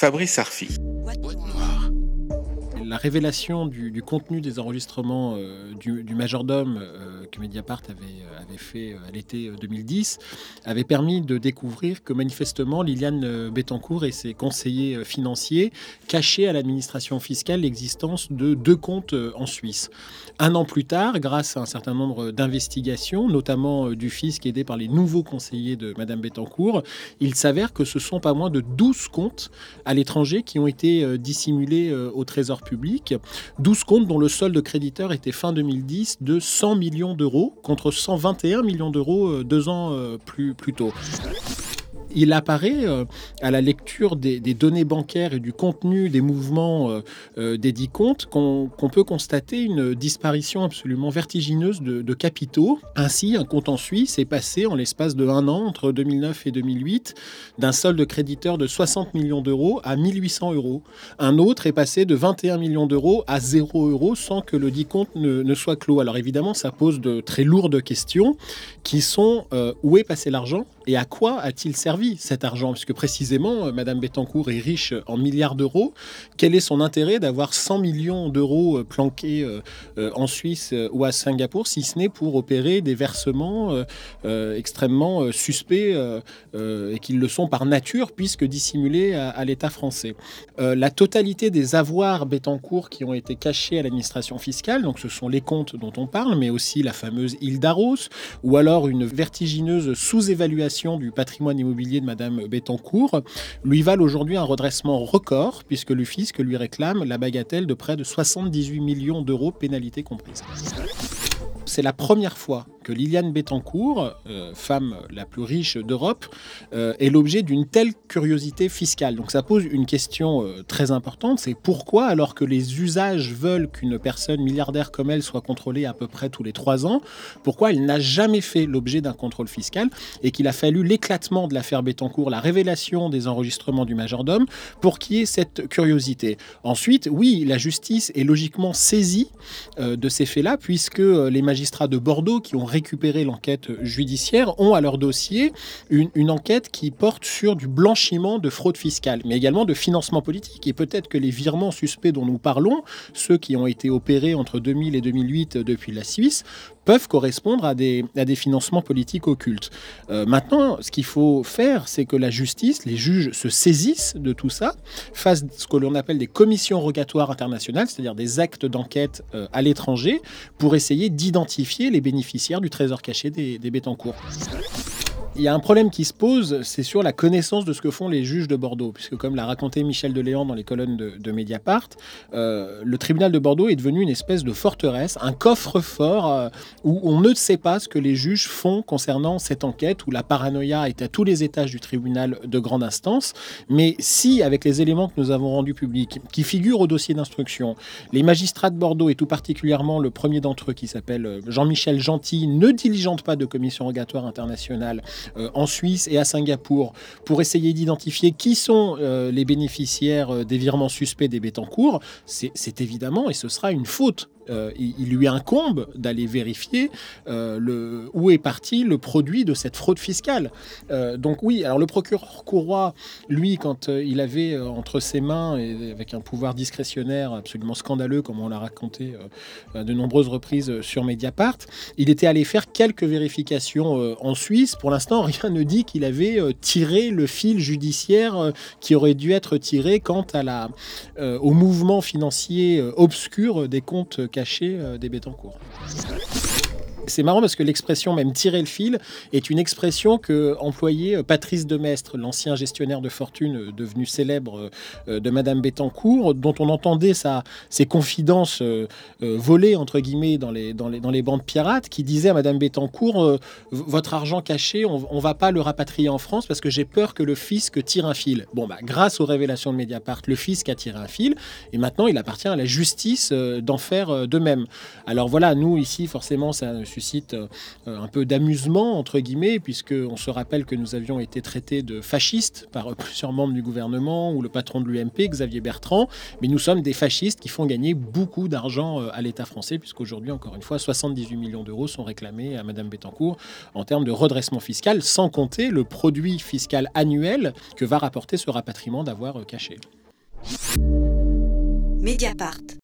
Fabrice Arfi. La révélation du, contenu des enregistrements euh, du, majordome euh, que Mediapart avait, euh, fait à l'été 2010 avait permis de découvrir que manifestement Liliane Bettencourt et ses conseillers financiers cachaient à l'administration fiscale l'existence de deux comptes en Suisse. Un an plus tard, grâce à un certain nombre d'investigations, notamment du fisc aidé par les nouveaux conseillers de Madame Bettencourt, il s'avère que ce sont pas moins de 12 comptes à l'étranger qui ont été dissimulés au Trésor public 12 comptes dont le solde créditeur était fin 2010 de 100 millions contre 121 millions d'euros euh, deux ans euh, plus tôt il apparaît euh, à la lecture des, données bancaires et du contenu des mouvements euh, euh, des dix comptes qu'on peut constater une disparition absolument vertigineuse de, capitaux. Ainsi, un compte en Suisse est passé en l'espace de un an, entre 2009 et 2008, d'un solde créditeur de 60 millions d'euros à 1800 euros. Un autre est passé de 21 millions d'euros à 0 euros sans que le dit compte ne, soit clos. Alors évidemment, ça pose de très lourdes questions qui sont où est passé l'argent? Et à quoi a-t-il servi cet argent? Puisque précisément, euh, Madame Bettencourt est riche en milliards d'euros. Quel est son intérêt d'avoir 100 millions d'euros euh, planqués euh, en Suisse ou à Singapour, si ce n'est pour opérer des versements extrêmement suspects et qu'ils le sont par nature, puisque dissimulés à, l'État français? La totalité des avoirs Bettencourt qui ont été cachés à l'administration fiscale, donc ce sont les comptes dont on parle, mais aussi la fameuse île d'Aros, ou alors une vertigineuse sous-évaluation du patrimoine immobilier de Madame Bettencourt lui valent aujourd'hui un redressement record, puisque le fisc lui réclame la bagatelle de près de 78 millions d'euros, pénalité comprise. C'est la première fois Liliane Bettencourt, euh, femme la plus riche d'Europe, euh, est l'objet d'une telle curiosité fiscale. Donc ça pose une question euh, très importante, c'est pourquoi, alors que les usages veulent qu'une personne milliardaire comme elle soit contrôlée à peu près tous les trois ans, pourquoi elle n'a jamais fait l'objet d'un contrôle fiscal et qu'il a fallu l'éclatement de l'affaire Bettencourt, la révélation des enregistrements du majordome, pour qu'il y ait cette curiosité? Ensuite, oui, la justice est logiquement saisie de ces faits-là, puisque les magistrats de Bordeaux qui ont récupérer l'enquête judiciaire ont à leur dossier une, enquête qui porte sur du blanchiment de fraude fiscale, mais également de financement politique. Et peut-être que les virements suspects dont nous parlons, ceux qui ont été opérés entre 2000 et 2008 depuis la Suisse, peuvent correspondre à des, à des financements politiques occultes. Euh, maintenant, ce qu'il faut faire, c'est que la justice, les juges se saisissent de tout ça, fassent ce que l'on appelle des commissions rogatoires internationales, c'est-à-dire des actes d'enquête euh, à l'étranger, pour essayer d'identifier les bénéficiaires du trésor caché des, des Bétancourt il y a un problème qui se pose, c'est sur la connaissance de ce que font les juges de Bordeaux, puisque comme l'a raconté Michel Deléan dans les colonnes de, Mediapart, euh, le tribunal de Bordeaux est devenu une espèce de forteresse, un coffre-fort euh, où on ne sait pas ce que les juges font concernant cette enquête, où la paranoïa est à tous les étages du tribunal de grande instance. Mais si, avec les éléments que nous avons rendus publics, qui figurent au dossier d'instruction, les magistrats de Bordeaux, et tout particulièrement le premier d'entre eux qui s'appelle euh, Jean-Michel Gentil, ne diligentent pas de commission rogatoire internationale, en Suisse et à Singapour pour essayer d'identifier qui sont euh, les bénéficiaires euh, des virements suspects des Bétancourt, c'est évidemment et ce sera une faute euh, il, lui incombe d'aller vérifier euh, où est parti le produit de cette fraude fiscale. Euh, donc oui, alors le procureur Courroy, lui, quand il avait entre ses mains, et avec un pouvoir discrétionnaire absolument scandaleux, comme on l'a raconté de nombreuses reprises sur Mediapart, il était allé faire quelques vérifications en Suisse. Pour l'instant, rien ne dit qu'il avait tiré le fil judiciaire qui aurait dû être tiré quant à la, au mouvement financier obscur des comptes caché euh, des Bétancourt. C'est marrant parce que l'expression même tirer le fil est une expression que employait euh, Patrice Demestre, l'ancien gestionnaire de fortune euh, devenu célèbre euh, de Madame Bettencourt, dont on entendait ses confidences volées entre guillemets dans les, dans, les, dans les bandes pirates, qui disait à Madame Bettencourt votre argent caché, on, ne va pas le rapatrier en France parce que j'ai peur que le fisc tire un fil. Bon bah grâce aux révélations de Mediapart, le fisc a tiré un fil et maintenant il appartient à la justice d'en faire de même. Alors voilà, nous ici forcément ça suscite un peu d'amusement, entre guillemets, puisqu'on se rappelle que nous avions été traités de fascistes par plusieurs membres du gouvernement ou le patron de l'UMP, Xavier Bertrand, mais nous sommes des fascistes qui font gagner beaucoup d'argent à l'État français, puisqu'aujourd'hui, encore une fois, 78 millions d'euros sont réclamés à Madame Bettencourt en termes de redressement fiscal, sans compter le produit fiscal annuel que va rapporter ce rapatriement d'avoir caché. Mediapart.